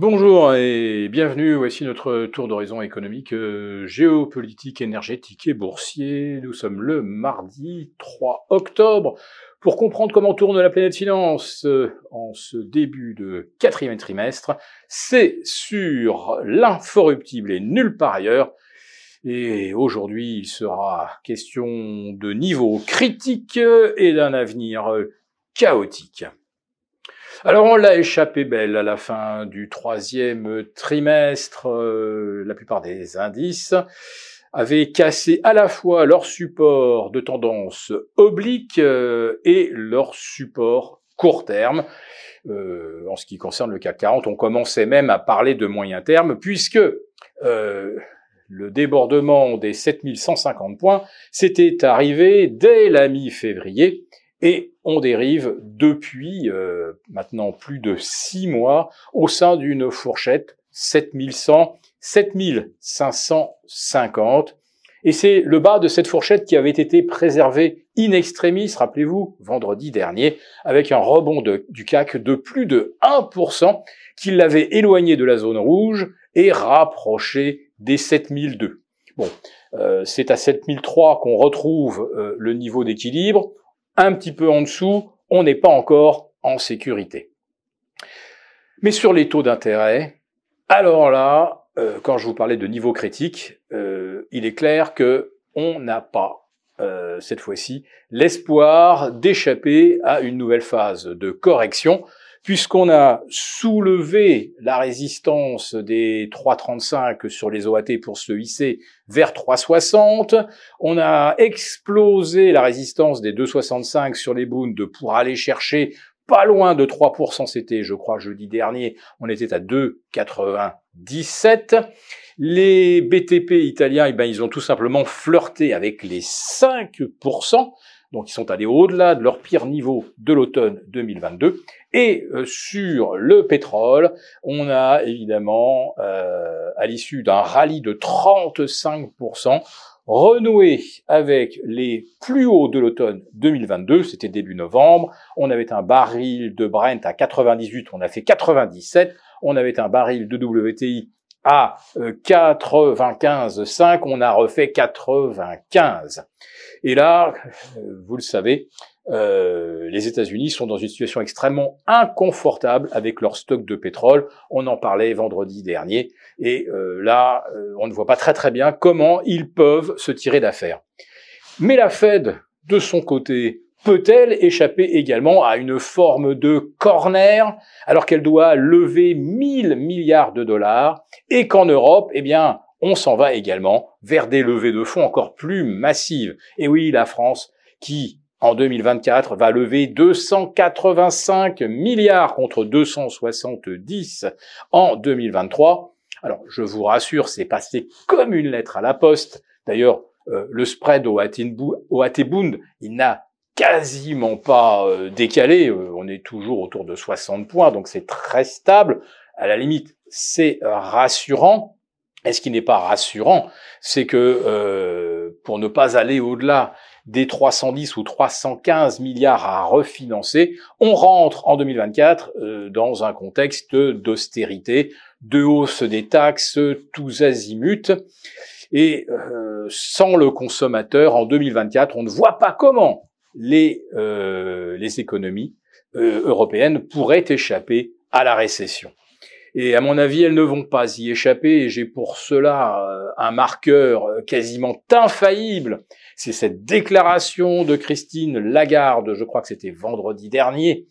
Bonjour et bienvenue. Voici notre tour d'horizon économique, euh, géopolitique, énergétique et boursier. Nous sommes le mardi 3 octobre. Pour comprendre comment tourne la planète finance euh, en ce début de quatrième trimestre, c'est sur l'inforruptible et nulle part ailleurs. Et aujourd'hui, il sera question de niveau critique et d'un avenir chaotique. Alors on l'a échappé belle à la fin du troisième trimestre. Euh, la plupart des indices avaient cassé à la fois leur support de tendance oblique euh, et leur support court terme. Euh, en ce qui concerne le CAC 40, on commençait même à parler de moyen terme puisque le débordement des 7150 points s'était arrivé dès la mi-février et on dérive depuis euh, maintenant plus de six mois au sein d'une fourchette 7100, 7550. Et c'est le bas de cette fourchette qui avait été préservé in extremis, rappelez-vous, vendredi dernier, avec un rebond du CAC de plus de 1%, qui l'avait éloigné de la zone rouge et rapproché des 7002. Bon, euh, c'est à 7003 qu'on retrouve euh, le niveau d'équilibre un petit peu en dessous, on n'est pas encore en sécurité. Mais sur les taux d'intérêt, alors là, euh, quand je vous parlais de niveau critique, euh, il est clair que on n'a pas euh, cette fois-ci l'espoir d'échapper à une nouvelle phase de correction puisqu'on a soulevé la résistance des 3,35 sur les OAT pour se hisser vers 3,60, on a explosé la résistance des 2,65 sur les Bunds pour aller chercher pas loin de 3%, c'était, je crois, jeudi dernier, on était à 2,97. Les BTP italiens, eh ben, ils ont tout simplement flirté avec les 5%. Donc ils sont allés au-delà de leur pire niveau de l'automne 2022. Et euh, sur le pétrole, on a évidemment, euh, à l'issue d'un rallye de 35%, renoué avec les plus hauts de l'automne 2022, c'était début novembre, on avait un baril de Brent à 98, on a fait 97, on avait un baril de WTI à 95,5, euh, on a refait 95. Et là, euh, vous le savez, euh, les États-Unis sont dans une situation extrêmement inconfortable avec leur stock de pétrole. On en parlait vendredi dernier. Et là, on ne voit pas très très bien comment ils peuvent se tirer d'affaire. Mais la Fed, de son côté, peut-elle échapper également à une forme de corner alors qu'elle doit lever 1000 milliards de dollars et qu'en Europe, eh bien, on s'en va également vers des levées de fonds encore plus massives. Et oui, la France, qui en 2024 va lever 285 milliards contre 270 en 2023. Alors, je vous rassure, c'est passé comme une lettre à la poste. D'ailleurs, euh, le spread au AT-Bund, il n'a quasiment pas euh, décalé. Euh, on est toujours autour de 60 points, donc c'est très stable. À la limite, c'est rassurant. Et ce qui n'est pas rassurant, c'est que euh, pour ne pas aller au-delà des 310 ou 315 milliards à refinancer, on rentre en 2024 euh, dans un contexte d'austérité, de hausse des taxes, tous azimuts. Et euh, sans le consommateur, en 2024, on ne voit pas comment les, les économies européennes pourraient échapper à la récession. Et à mon avis, elles ne vont pas y échapper. J'ai pour cela euh, un marqueur euh, quasiment infaillible. C'est cette déclaration de Christine Lagarde, je crois que c'était vendredi dernier,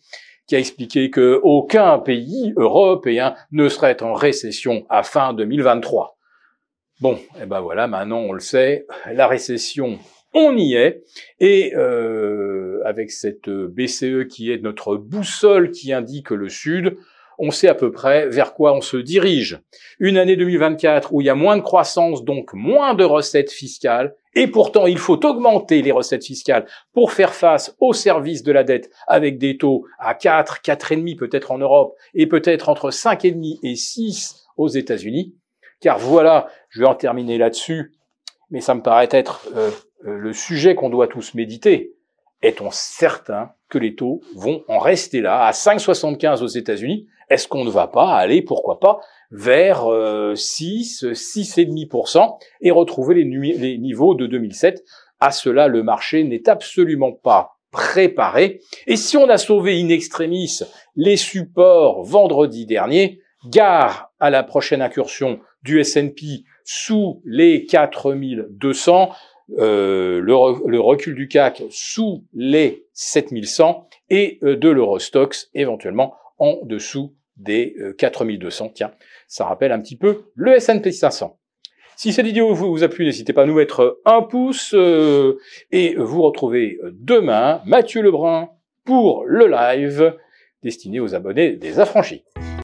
qui a expliqué que aucun pays européen ne serait en récession à fin 2023. Bon, et eh ben voilà, maintenant on le sait, la récession, on y est, et euh, avec cette BCE qui est notre boussole qui indique le Sud, on sait à peu près vers quoi on se dirige. Une année 2024 où il y a moins de croissance, donc moins de recettes fiscales, et pourtant il faut augmenter les recettes fiscales pour faire face au service de la dette avec des taux à 4, 4,5 peut-être en Europe, et peut-être entre 5,5 et 6 aux États-Unis. Car voilà, je vais en terminer là-dessus, mais ça me paraît être euh, euh, le sujet qu'on doit tous méditer. Est-on certain que les taux vont en rester là, à 5,75 aux États-Unis? Est-ce qu'on ne va pas aller, pourquoi pas, vers 6, 6,5% et retrouver les, les niveaux de 2007 À cela, le marché n'est absolument pas préparé. Et si on a sauvé in extremis les supports vendredi dernier, gare à la prochaine incursion du S&P sous les 4200, euh, le, recul du CAC sous les 7100 et euh, de l'Eurostox éventuellement en dessous des 4200. Euh, Tiens, ça rappelle un petit peu le S&P 500. Si cette vidéo vous a plu, n'hésitez pas à nous mettre un pouce et vous retrouvez demain Mathieu Lebrun pour le live destiné aux abonnés des affranchis.